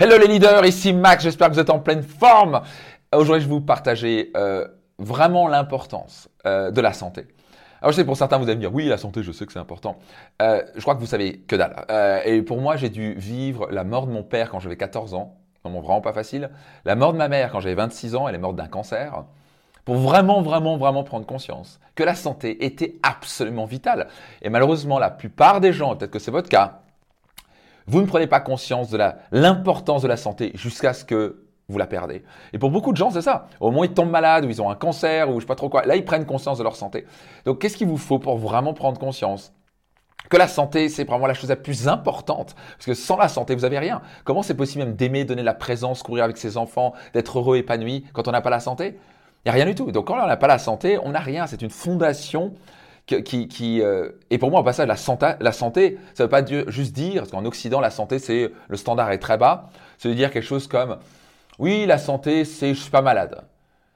Hello les leaders, ici Max, j'espère que vous êtes en pleine forme. Aujourd'hui, je vais vous partager euh, vraiment l'importance euh, de la santé. Alors je sais pour certains vous allez me dire oui la santé je sais que c'est important. Euh, je crois que vous savez que dalle. et pour moi j'ai dû vivre la mort de mon père quand j'avais 14 ans, vraiment vraiment pas facile. La mort de ma mère quand j'avais 26 ans, elle est morte d'un cancer. Pour vraiment vraiment vraiment prendre conscience que la santé était absolument vitale. Et malheureusement la plupart des gens, peut-être que c'est votre cas, vous ne prenez pas conscience de l'importance de la santé jusqu'à ce que vous la perdez. Et pour beaucoup de gens, c'est ça. Au moment où ils tombent malades, ou ils ont un cancer, ou je sais pas trop quoi, là, ils prennent conscience de leur santé. Donc, qu'est-ce qu'il vous faut pour vraiment prendre conscience que la santé, c'est vraiment la chose la plus importante? Parce que sans la santé, vous n'avez rien. Comment c'est possible même d'aimer, donner la présence, courir avec ses enfants, d'être heureux, épanoui quand on n'a pas la santé? Il n'y a rien du tout. Donc quand on n'a pas la santé, on n'a rien. C'est une fondation qui, euh, et pour moi, au passage, la santé, ça ne veut pas juste dire, parce qu'en Occident, la santé, c'est le standard est très bas, ça veut dire quelque chose comme, oui, la santé, c'est je suis pas malade.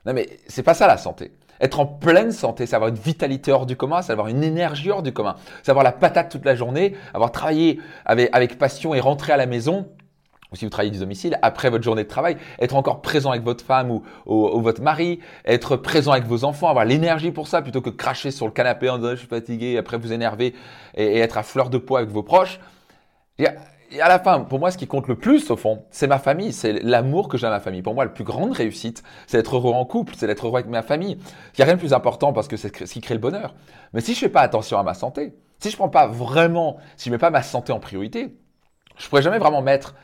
Non, mais c'est pas ça la santé. Être en pleine santé, c'est avoir une vitalité hors du commun, c'est avoir une énergie hors du commun, c'est avoir la patate toute la journée, avoir travaillé avec, avec passion et rentrer à la maison ou si vous travaillez du domicile, après votre journée de travail, être encore présent avec votre femme ou, votre mari, être présent avec vos enfants, avoir l'énergie pour ça plutôt que cracher sur le canapé en disant je suis fatigué, après vous énerver et, être à fleur de poids avec vos proches. Et, à la fin, pour moi, ce qui compte le plus au fond, c'est ma famille, c'est l'amour que j'ai à ma famille. Pour moi, la plus grande réussite, c'est d'être heureux en couple, c'est d'être heureux avec ma famille. Il n'y a rien de plus important parce que c'est ce qui crée le bonheur. Mais si je fais pas attention à ma santé, si je prends pas vraiment, si je mets pas ma santé en priorité, je pourrais jamais vraiment mettre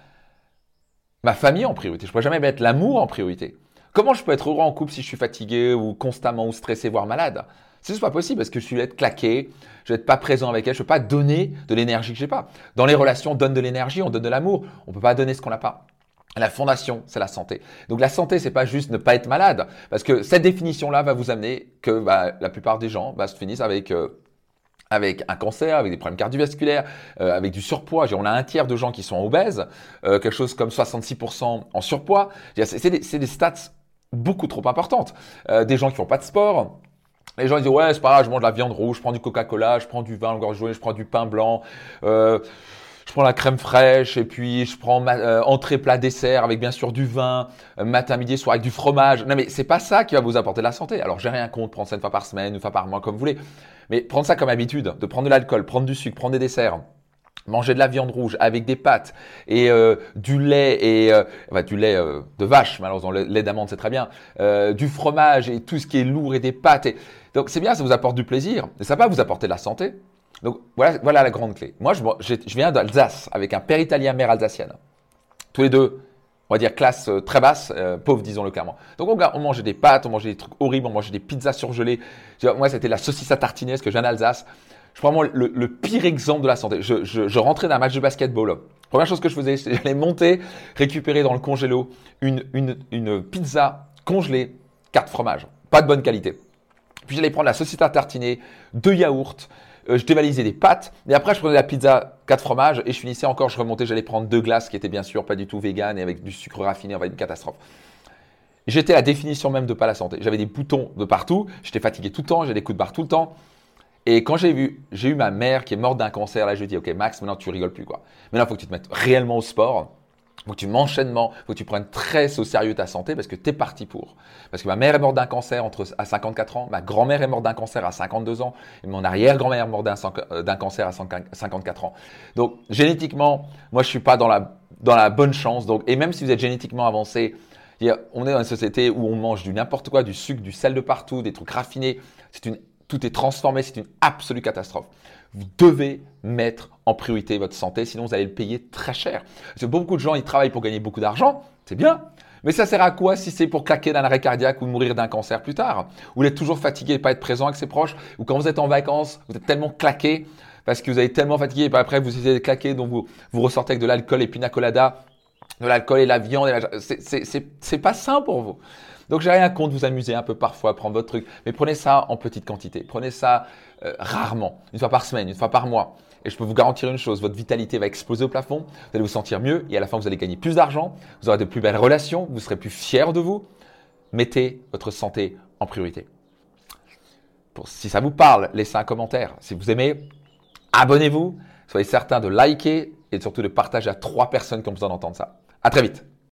ma famille en priorité. Je ne pourrais jamais mettre l'amour en priorité. Comment je peux être heureux en couple si je suis fatigué ou constamment ou stressé, voire malade? C'est juste pas possible parce que je suis être claqué, je vais être pas présent avec elle, je ne peux pas donner de l'énergie que j'ai pas. Dans les relations, on donne de l'énergie, on donne de l'amour. On ne peut pas donner ce qu'on n'a pas. La fondation, c'est la santé. Donc la santé, c'est pas juste ne pas être malade, parce que cette définition-là va vous amener que bah, la plupart des gens bah, se finissent avec euh, avec un cancer, avec des problèmes cardiovasculaires, euh, avec du surpoids. On a un tiers de gens qui sont obèses, euh, quelque chose comme 66% en surpoids. C'est des, des, stats beaucoup trop importantes. Euh, des gens qui font pas de sport. Les gens disent ouais c'est pas grave, je mange de la viande rouge, je prends du Coca-Cola, je prends du vin engorgé, je prends du pain blanc. Euh, je prends la crème fraîche et puis je prends ma, euh, entrée, plat, dessert avec bien sûr du vin, matin, midi, soir avec du fromage. Non mais c'est pas ça qui va vous apporter la santé. Alors j'ai rien contre prendre ça une fois par semaine, une fois par mois comme vous voulez. Mais prendre ça comme habitude, de prendre de l'alcool, prendre du sucre, prendre des desserts, manger de la viande rouge avec des pâtes et euh, du lait et euh, enfin, du lait euh, de vache malheureusement le lait d'amande c'est très bien du fromage et tout ce qui est lourd et des pâtes et... donc c'est bien ça vous apporte du plaisir et ça va vous apporter de la santé donc voilà la grande clé moi je, viens d'Alsace avec un père italien mère alsacienne tous les deux on va dire classe euh, très basse, euh, pauvre disons-le clairement. Donc on, on, mangeait des pâtes, on mangeait des trucs horribles, on mangeait des pizzas surgelées. Moi c'était la saucisse à tartiner, ce que j'ai en Alsace. Je prends le, le, pire exemple de la santé. Je, rentrais d'un match de basketball. Première chose que je faisais, c'est j'allais monter, récupérer dans le congélo une, pizza congelée, quatre fromages, pas de bonne qualité. Puis j'allais prendre la saucisse à tartiner, deux yaourts, je dévalisais des pâtes, et après je prenais la pizza 4 fromages, et je finissais encore, je remontais, j'allais prendre deux glaces qui étaient bien sûr pas du tout vegan et avec du sucre raffiné, on va une catastrophe. J'étais la définition même de pas la santé. J'avais des boutons de partout, j'étais fatigué tout le temps, j'avais des coups de barre tout le temps. Et quand j'ai vu, j'ai eu ma mère qui est morte d'un cancer, là je dis ok Max, maintenant tu rigoles plus quoi. Maintenant il faut que tu te mettes réellement au sport faut que tu m'enchaînements, faut que tu prennes très au sérieux ta santé parce que tu es parti pour. Parce que ma mère est morte d'un cancer entre, à 54 ans, ma grand-mère est morte d'un cancer à 52 ans, et mon arrière-grand-mère est morte d'un, euh, cancer à 54 ans. Donc, génétiquement, moi, je suis pas dans la, dans la bonne chance. Donc, et même si vous êtes génétiquement avancé, on est dans une société où on mange du n'importe quoi, du sucre, du sel de partout, des trucs raffinés. C'est une, tout est transformé, c'est une absolue catastrophe. Vous devez mettre en priorité votre santé, sinon vous allez le payer très cher. Parce que beaucoup de gens, ils travaillent pour gagner beaucoup d'argent, c'est bien. Mais ça sert à quoi si c'est pour claquer d'un arrêt cardiaque ou mourir d'un cancer plus tard? Ou être toujours fatigué et pas être présent avec ses proches? Ou quand vous êtes en vacances, vous êtes tellement claqué parce que vous êtes tellement fatigué et après vous essayez de claquer, donc vous, vous ressortez avec de l'alcool et pina colada, de l'alcool et la viande. C'est pas sain pour vous. Donc j'ai rien contre vous amuser un peu parfois, prendre votre truc, mais prenez ça en petite quantité. Prenez ça euh, rarement, une fois par semaine, une fois par mois. Et je peux vous garantir une chose, votre vitalité va exploser au plafond, vous allez vous sentir mieux et à la fin vous allez gagner plus d'argent, vous aurez de plus belles relations, vous serez plus fier de vous. Mettez votre santé en priorité. Pour, si ça vous parle, laissez un commentaire. Si vous aimez, abonnez-vous. Soyez certain de liker et surtout de partager à trois personnes qui ont besoin d'entendre ça. À très vite.